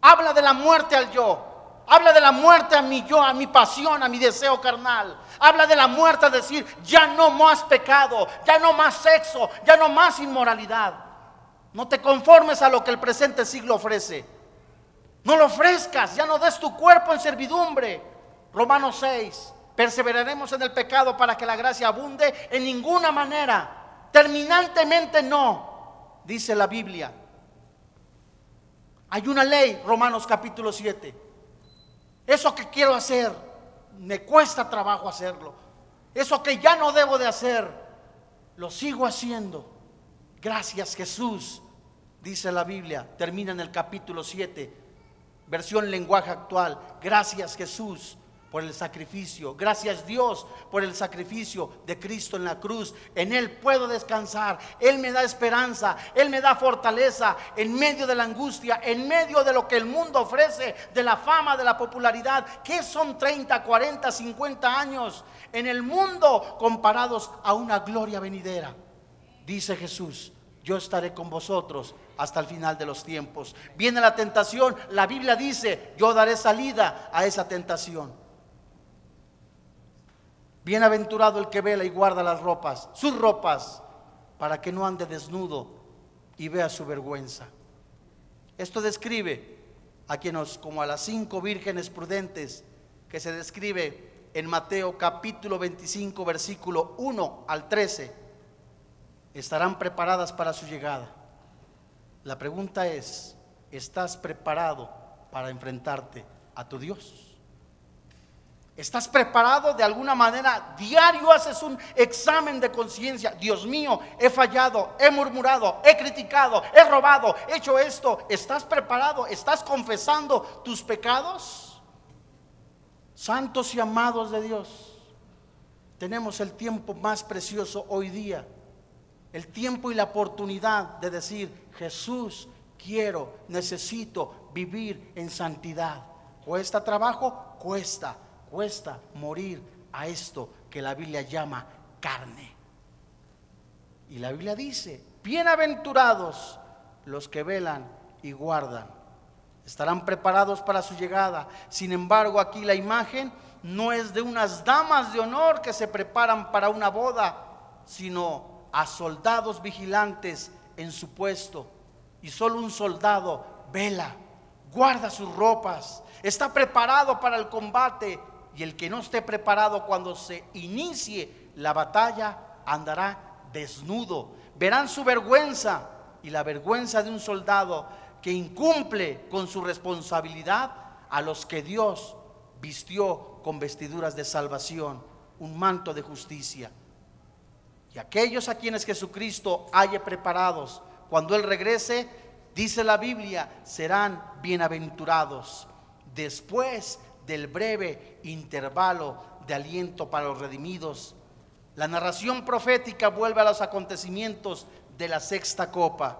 Habla de la muerte al yo. Habla de la muerte a mi yo, a mi pasión, a mi deseo carnal. Habla de la muerte a decir, ya no más pecado, ya no más sexo, ya no más inmoralidad. No te conformes a lo que el presente siglo ofrece. No lo ofrezcas, ya no des tu cuerpo en servidumbre. Romanos 6. Perseveraremos en el pecado para que la gracia abunde en ninguna manera. Terminantemente no, dice la Biblia. Hay una ley, Romanos capítulo 7. Eso que quiero hacer, me cuesta trabajo hacerlo. Eso que ya no debo de hacer, lo sigo haciendo. Gracias Jesús, dice la Biblia. Termina en el capítulo 7 Versión lenguaje actual. Gracias Jesús por el sacrificio. Gracias Dios por el sacrificio de Cristo en la cruz. En Él puedo descansar. Él me da esperanza. Él me da fortaleza en medio de la angustia, en medio de lo que el mundo ofrece, de la fama, de la popularidad. ¿Qué son 30, 40, 50 años en el mundo comparados a una gloria venidera? Dice Jesús, yo estaré con vosotros hasta el final de los tiempos. Viene la tentación, la Biblia dice, yo daré salida a esa tentación. Bienaventurado el que vela y guarda las ropas, sus ropas, para que no ande desnudo y vea su vergüenza. Esto describe a quienes, como a las cinco vírgenes prudentes, que se describe en Mateo capítulo 25, versículo 1 al 13, estarán preparadas para su llegada. La pregunta es, ¿estás preparado para enfrentarte a tu Dios? ¿Estás preparado de alguna manera? Diario haces un examen de conciencia. Dios mío, he fallado, he murmurado, he criticado, he robado, he hecho esto. ¿Estás preparado? ¿Estás confesando tus pecados? Santos y amados de Dios, tenemos el tiempo más precioso hoy día. El tiempo y la oportunidad de decir, Jesús, quiero, necesito vivir en santidad. ¿Cuesta trabajo? Cuesta cuesta morir a esto que la Biblia llama carne. Y la Biblia dice, bienaventurados los que velan y guardan. Estarán preparados para su llegada. Sin embargo, aquí la imagen no es de unas damas de honor que se preparan para una boda, sino a soldados vigilantes en su puesto. Y solo un soldado vela, guarda sus ropas, está preparado para el combate y el que no esté preparado cuando se inicie la batalla andará desnudo. Verán su vergüenza y la vergüenza de un soldado que incumple con su responsabilidad a los que Dios vistió con vestiduras de salvación, un manto de justicia. Y aquellos a quienes Jesucristo haya preparados, cuando Él regrese, dice la Biblia, serán bienaventurados. Después del breve intervalo de aliento para los redimidos. La narración profética vuelve a los acontecimientos de la sexta copa.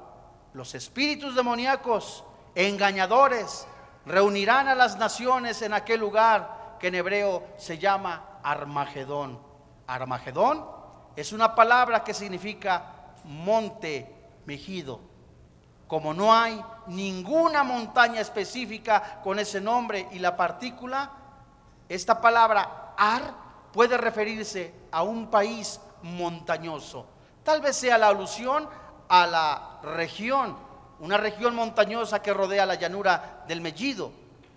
Los espíritus demoníacos, engañadores, reunirán a las naciones en aquel lugar que en hebreo se llama Armagedón. Armagedón es una palabra que significa monte mejido. Como no hay ninguna montaña específica con ese nombre y la partícula, esta palabra ar puede referirse a un país montañoso. Tal vez sea la alusión a la región, una región montañosa que rodea la llanura del Mellido,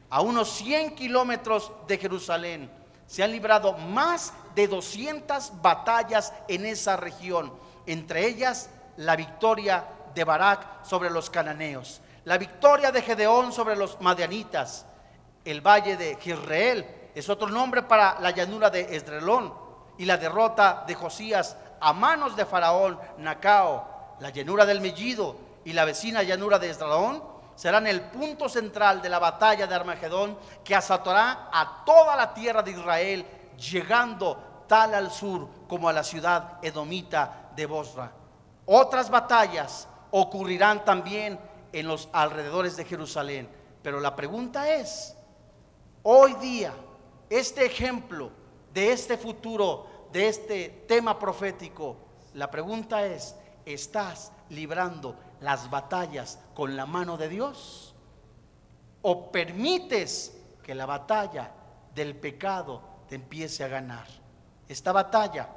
a unos 100 kilómetros de Jerusalén. Se han librado más de 200 batallas en esa región, entre ellas la victoria de Barak sobre los cananeos, la victoria de Gedeón sobre los madianitas, el valle de Jezreel es otro nombre para la llanura de Esdrelón y la derrota de Josías a manos de Faraón Nacao, la llanura del Mellido y la vecina llanura de Esdrelón serán el punto central de la batalla de Armagedón que azotará a toda la tierra de Israel, llegando tal al sur como a la ciudad edomita de Bosra. Otras batallas ocurrirán también en los alrededores de Jerusalén. Pero la pregunta es, hoy día, este ejemplo de este futuro, de este tema profético, la pregunta es, ¿estás librando las batallas con la mano de Dios? ¿O permites que la batalla del pecado te empiece a ganar? Esta batalla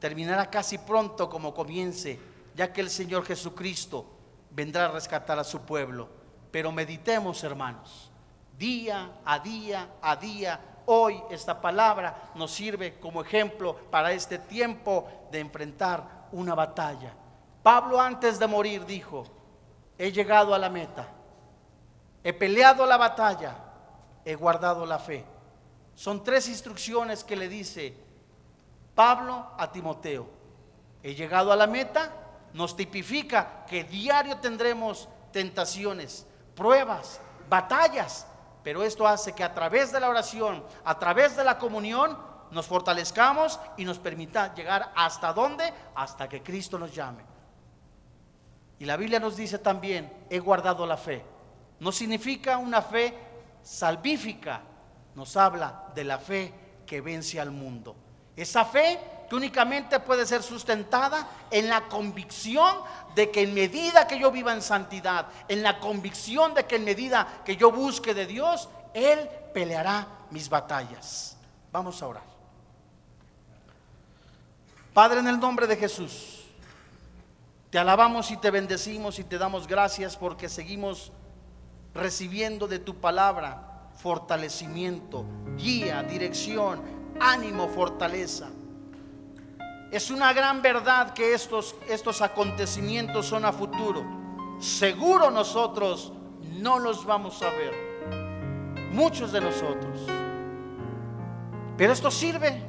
terminará casi pronto como comience ya que el Señor Jesucristo vendrá a rescatar a su pueblo. Pero meditemos, hermanos, día a día a día. Hoy esta palabra nos sirve como ejemplo para este tiempo de enfrentar una batalla. Pablo antes de morir dijo, he llegado a la meta, he peleado la batalla, he guardado la fe. Son tres instrucciones que le dice Pablo a Timoteo. He llegado a la meta, nos tipifica que diario tendremos tentaciones, pruebas, batallas, Pero esto hace que a través de la oración, a través de la comunión, nos fortalezcamos y nos permita llegar hasta dónde? Hasta que Cristo nos llame. Y la Biblia nos dice también, he guardado la fe. No significa una fe salvífica, nos habla de la fe que vence al mundo. Esa fe que únicamente puede ser sustentada en la convicción de que en medida que yo viva en santidad, en la convicción de que en medida que yo busque de Dios, Él peleará mis batallas. Vamos a orar. Padre, en el nombre de Jesús, te alabamos y te bendecimos y te damos gracias porque seguimos recibiendo de tu palabra fortalecimiento, guía, dirección, ánimo, fortaleza. Es una gran verdad que estos, estos acontecimientos son a futuro. Seguro nosotros no los vamos a ver. Muchos de nosotros. Pero esto sirve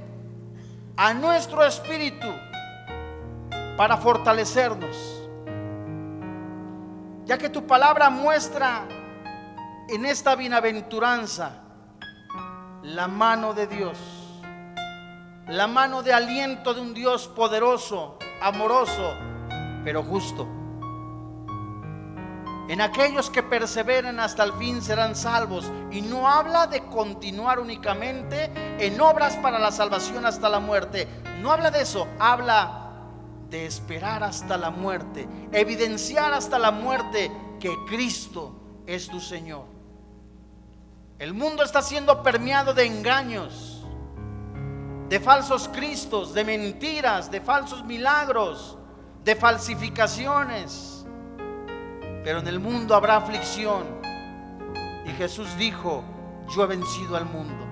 a nuestro espíritu para fortalecernos. Ya que tu palabra muestra en esta bienaventuranza la mano de Dios, la mano de aliento de un Dios poderoso, amoroso, pero justo. En aquellos que perseveren hasta el fin serán salvos. Y no habla de continuar únicamente en obras para la salvación hasta la muerte. No habla de eso. Habla de esperar hasta la muerte. Evidenciar hasta la muerte que Cristo es tu Señor. El mundo está siendo permeado de engaños, de falsos cristos, de mentiras, de falsos milagros, de falsificaciones. Pero en el mundo habrá aflicción. Y Jesús dijo, yo he vencido al mundo.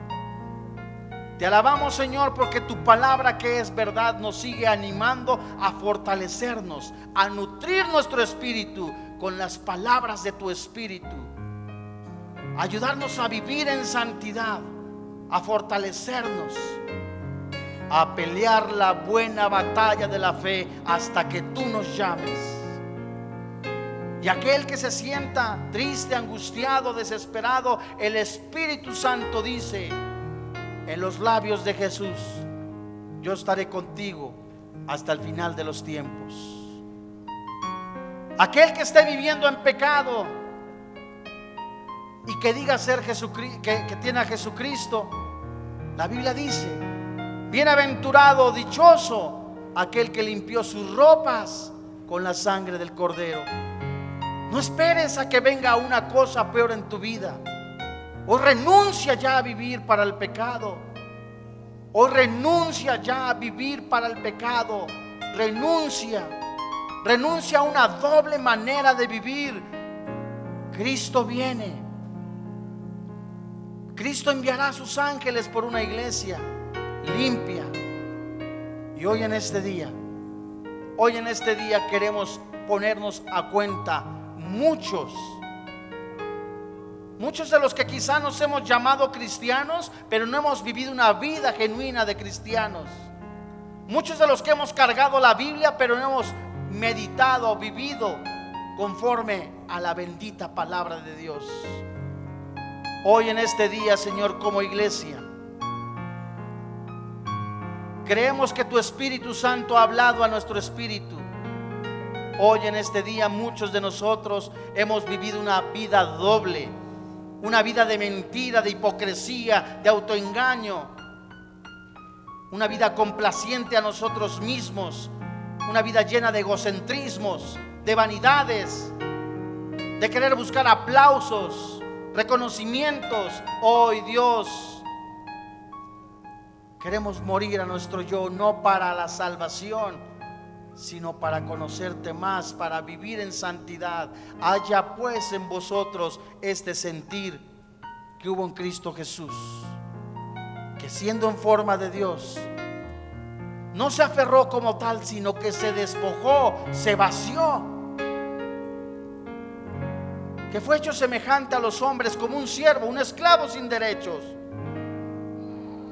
Te alabamos Señor porque tu palabra que es verdad nos sigue animando a fortalecernos, a nutrir nuestro espíritu con las palabras de tu espíritu ayudarnos a vivir en santidad, a fortalecernos, a pelear la buena batalla de la fe hasta que tú nos llames. Y aquel que se sienta triste, angustiado, desesperado, el Espíritu Santo dice en los labios de Jesús, yo estaré contigo hasta el final de los tiempos. Aquel que esté viviendo en pecado, y que diga ser Jesucristo, que, que tiene a Jesucristo, la Biblia dice, bienaventurado, dichoso, aquel que limpió sus ropas con la sangre del cordero. No esperes a que venga una cosa peor en tu vida. O renuncia ya a vivir para el pecado. O renuncia ya a vivir para el pecado. Renuncia. Renuncia a una doble manera de vivir. Cristo viene Cristo enviará a sus ángeles por una iglesia limpia. Y hoy en este día, hoy en este día queremos ponernos a cuenta muchos, muchos de los que quizá nos hemos llamado cristianos, pero no hemos vivido una vida genuina de cristianos. Muchos de los que hemos cargado la Biblia, pero no hemos meditado, vivido conforme a la bendita palabra de Dios. Hoy en este día, Señor, como iglesia, creemos que tu Espíritu Santo ha hablado a nuestro espíritu. Hoy en este día muchos de nosotros hemos vivido una vida doble, una vida de mentira, de hipocresía, de autoengaño, una vida complaciente a nosotros mismos, una vida llena de egocentrismos, de vanidades, de querer buscar aplausos, reconocimientos. Hoy Dios, queremos morir a nuestro yo, no para la salvación, sino para conocerte más, para vivir en santidad. Haya pues en vosotros este sentir que hubo en Cristo Jesús, que siendo en forma de Dios, no se aferró como tal, sino que se despojó, se vació que fue hecho semejante a los hombres como un siervo, un esclavo sin derechos,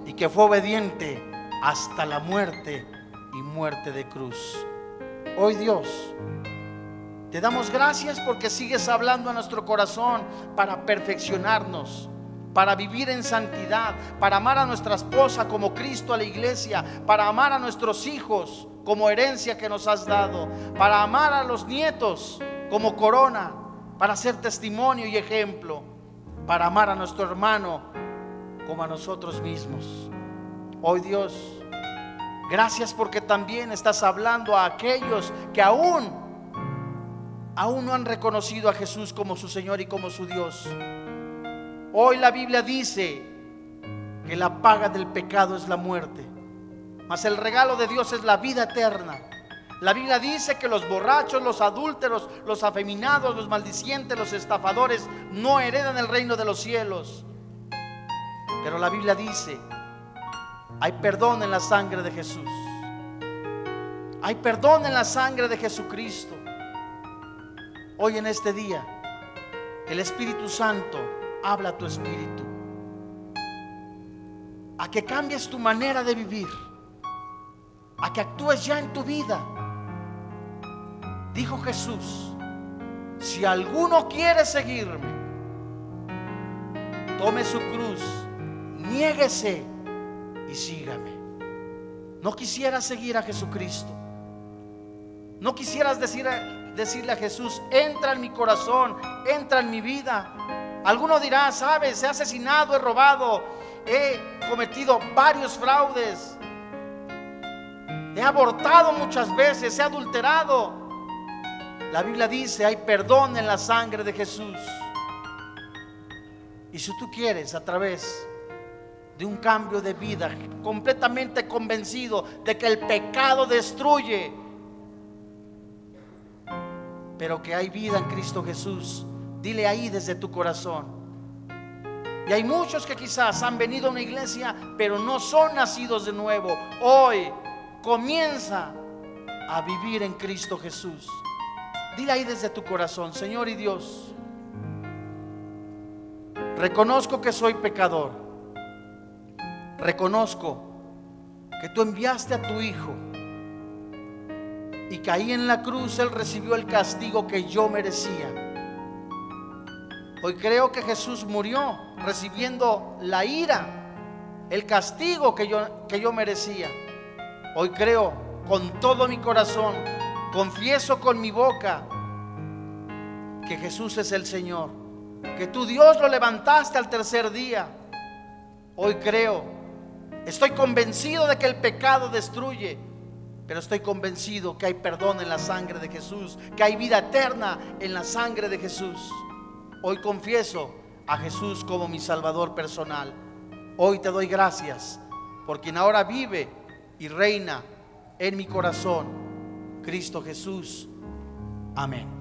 y que fue obediente hasta la muerte y muerte de cruz. Hoy Dios, te damos gracias porque sigues hablando a nuestro corazón para perfeccionarnos, para vivir en santidad, para amar a nuestra esposa como Cristo a la iglesia, para amar a nuestros hijos como herencia que nos has dado, para amar a los nietos como corona, para ser testimonio y ejemplo, para amar a nuestro hermano como a nosotros mismos. Hoy Dios, gracias porque también estás hablando a aquellos que aún, aún no han reconocido a Jesús como su Señor y como su Dios. Hoy la Biblia dice que la paga del pecado es la muerte, mas el regalo de Dios es la vida eterna. La Biblia dice que los borrachos, los adúlteros, los afeminados, los maldicientes, los estafadores no heredan el reino de los cielos. Pero la Biblia dice, hay perdón en la sangre de Jesús. Hay perdón en la sangre de Jesucristo. Hoy en este día, el Espíritu Santo habla a tu espíritu. A que cambies tu manera de vivir. A que actúes ya en tu vida Dijo Jesús, si alguno quiere seguirme, tome su cruz, niéguese y sígame. No quisieras seguir a Jesucristo. No quisieras decir, decirle a Jesús, entra en mi corazón, entra en mi vida. Alguno dirá, sabes, he asesinado, he robado, he cometido varios fraudes, he abortado muchas veces, he adulterado. La Biblia dice, hay perdón en la sangre de Jesús. Y si tú quieres a través de un cambio de vida, completamente convencido de que el pecado destruye, pero que hay vida en Cristo Jesús, dile ahí desde tu corazón. Y hay muchos que quizás han venido a una iglesia, pero no son nacidos de nuevo. Hoy comienza a vivir en Cristo Jesús. Dile ahí desde tu corazón, Señor y Dios, reconozco que soy pecador. Reconozco que tú enviaste a tu Hijo y que ahí en la cruz Él recibió el castigo que yo merecía. Hoy creo que Jesús murió recibiendo la ira, el castigo que yo, que yo merecía. Hoy creo con todo mi corazón confieso con mi boca que Jesús es el Señor, que tu Dios lo levantaste al tercer día. Hoy creo, estoy convencido de que el pecado destruye, pero estoy convencido que hay perdón en la sangre de Jesús, que hay vida eterna en la sangre de Jesús. Hoy confieso a Jesús como mi Salvador personal. Hoy te doy gracias por quien ahora vive y reina en mi corazón Cristo Jesús. Amén.